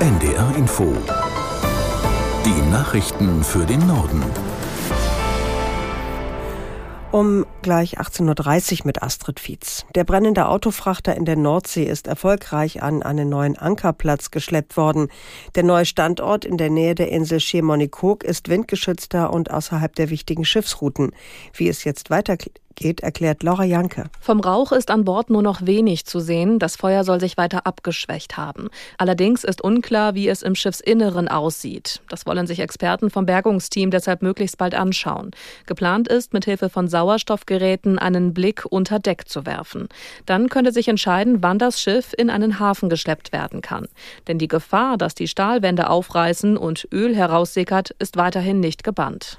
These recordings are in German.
NDR Info. Die Nachrichten für den Norden. Um gleich 18.30 Uhr mit Astrid Fietz. Der brennende Autofrachter in der Nordsee ist erfolgreich an einen neuen Ankerplatz geschleppt worden. Der neue Standort in der Nähe der Insel Chemonikok ist windgeschützter und außerhalb der wichtigen Schiffsrouten. Wie es jetzt weitergeht, geht, erklärt Laura Janke. Vom Rauch ist an Bord nur noch wenig zu sehen. Das Feuer soll sich weiter abgeschwächt haben. Allerdings ist unklar, wie es im Schiffsinneren aussieht. Das wollen sich Experten vom Bergungsteam deshalb möglichst bald anschauen. Geplant ist, mit Hilfe von Sauerstoffgeräten einen Blick unter Deck zu werfen. Dann könnte sich entscheiden, wann das Schiff in einen Hafen geschleppt werden kann. Denn die Gefahr, dass die Stahlwände aufreißen und Öl heraussickert, ist weiterhin nicht gebannt.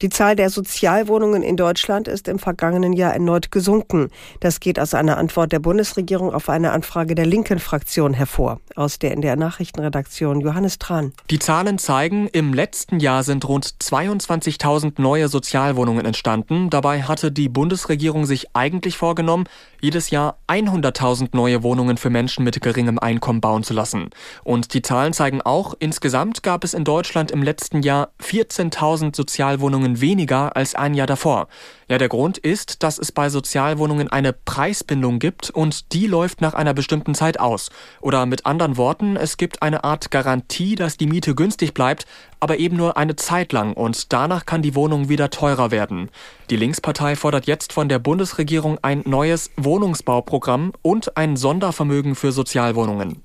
Die Zahl der Sozialwohnungen in Deutschland ist im vergangenen Jahr erneut gesunken. Das geht aus einer Antwort der Bundesregierung auf eine Anfrage der linken Fraktion hervor. Aus der in der Nachrichtenredaktion Johannes Tran. Die Zahlen zeigen, im letzten Jahr sind rund 22.000 neue Sozialwohnungen entstanden. Dabei hatte die Bundesregierung sich eigentlich vorgenommen, jedes Jahr 100.000 neue Wohnungen für Menschen mit geringem Einkommen bauen zu lassen. Und die Zahlen zeigen auch, insgesamt gab es in Deutschland im letzten Jahr 14.000 Sozialwohnungen Wohnungen weniger als ein Jahr davor. Ja, der Grund ist, dass es bei Sozialwohnungen eine Preisbindung gibt und die läuft nach einer bestimmten Zeit aus. Oder mit anderen Worten, es gibt eine Art Garantie, dass die Miete günstig bleibt, aber eben nur eine Zeit lang und danach kann die Wohnung wieder teurer werden. Die Linkspartei fordert jetzt von der Bundesregierung ein neues Wohnungsbauprogramm und ein Sondervermögen für Sozialwohnungen.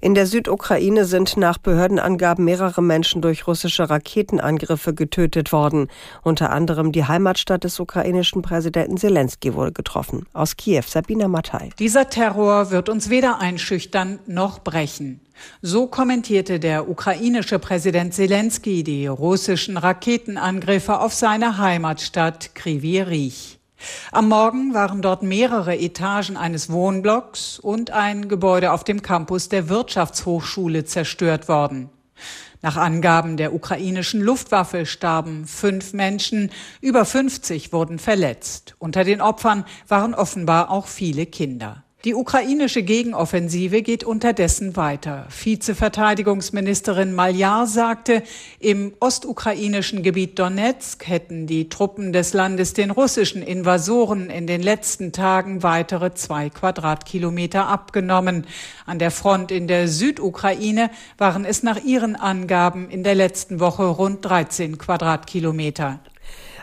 In der Südukraine sind nach Behördenangaben mehrere Menschen durch russische Raketenangriffe getötet worden. Unter anderem die Heimatstadt des ukrainischen Präsidenten Zelensky wurde getroffen. Aus Kiew, Sabina Mattei. Dieser Terror wird uns weder einschüchtern noch brechen. So kommentierte der ukrainische Präsident Zelensky die russischen Raketenangriffe auf seine Heimatstadt Kryvyi Rih. Am Morgen waren dort mehrere Etagen eines Wohnblocks und ein Gebäude auf dem Campus der Wirtschaftshochschule zerstört worden. Nach Angaben der ukrainischen Luftwaffe starben fünf Menschen, über 50 wurden verletzt. Unter den Opfern waren offenbar auch viele Kinder. Die ukrainische Gegenoffensive geht unterdessen weiter. Vizeverteidigungsministerin Maljar sagte, im ostukrainischen Gebiet Donetsk hätten die Truppen des Landes den russischen Invasoren in den letzten Tagen weitere zwei Quadratkilometer abgenommen. An der Front in der Südukraine waren es nach ihren Angaben in der letzten Woche rund 13 Quadratkilometer.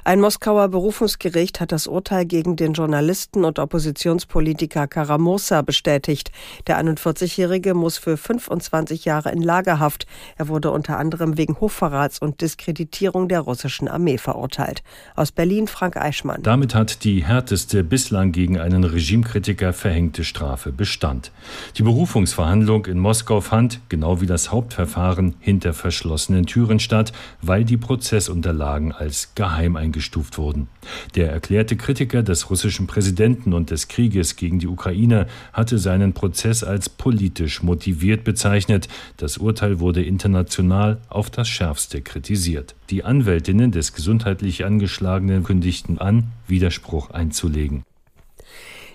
Ein Moskauer Berufungsgericht hat das Urteil gegen den Journalisten und Oppositionspolitiker Karamosa bestätigt. Der 41-Jährige muss für 25 Jahre in Lagerhaft. Er wurde unter anderem wegen Hochverrats und Diskreditierung der russischen Armee verurteilt. Aus Berlin Frank Eichmann. Damit hat die härteste bislang gegen einen Regimekritiker verhängte Strafe Bestand. Die Berufungsverhandlung in Moskau fand, genau wie das Hauptverfahren, hinter verschlossenen Türen statt, weil die Prozessunterlagen als geheim eingestellt eingestuft wurden. Der erklärte Kritiker des russischen Präsidenten und des Krieges gegen die Ukraine hatte seinen Prozess als politisch motiviert bezeichnet. Das Urteil wurde international auf das schärfste kritisiert. Die Anwältinnen des gesundheitlich Angeschlagenen kündigten an, Widerspruch einzulegen.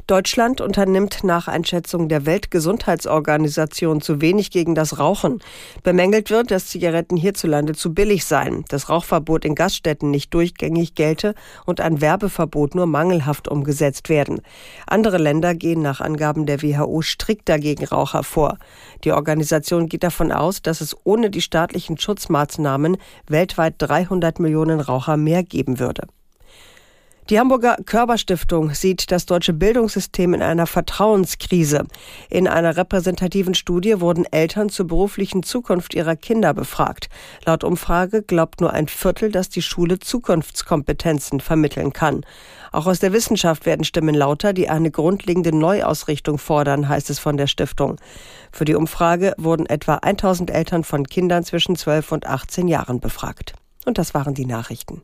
Deutschland unternimmt nach Einschätzung der Weltgesundheitsorganisation zu wenig gegen das Rauchen. Bemängelt wird, dass Zigaretten hierzulande zu billig seien, das Rauchverbot in Gaststätten nicht durchgängig gelte und ein Werbeverbot nur mangelhaft umgesetzt werden. Andere Länder gehen nach Angaben der WHO strikter gegen Raucher vor. Die Organisation geht davon aus, dass es ohne die staatlichen Schutzmaßnahmen weltweit 300 Millionen Raucher mehr geben würde. Die Hamburger Körperstiftung sieht das deutsche Bildungssystem in einer Vertrauenskrise. In einer repräsentativen Studie wurden Eltern zur beruflichen Zukunft ihrer Kinder befragt. Laut Umfrage glaubt nur ein Viertel, dass die Schule Zukunftskompetenzen vermitteln kann. Auch aus der Wissenschaft werden Stimmen lauter, die eine grundlegende Neuausrichtung fordern, heißt es von der Stiftung. Für die Umfrage wurden etwa 1000 Eltern von Kindern zwischen 12 und 18 Jahren befragt. Und das waren die Nachrichten.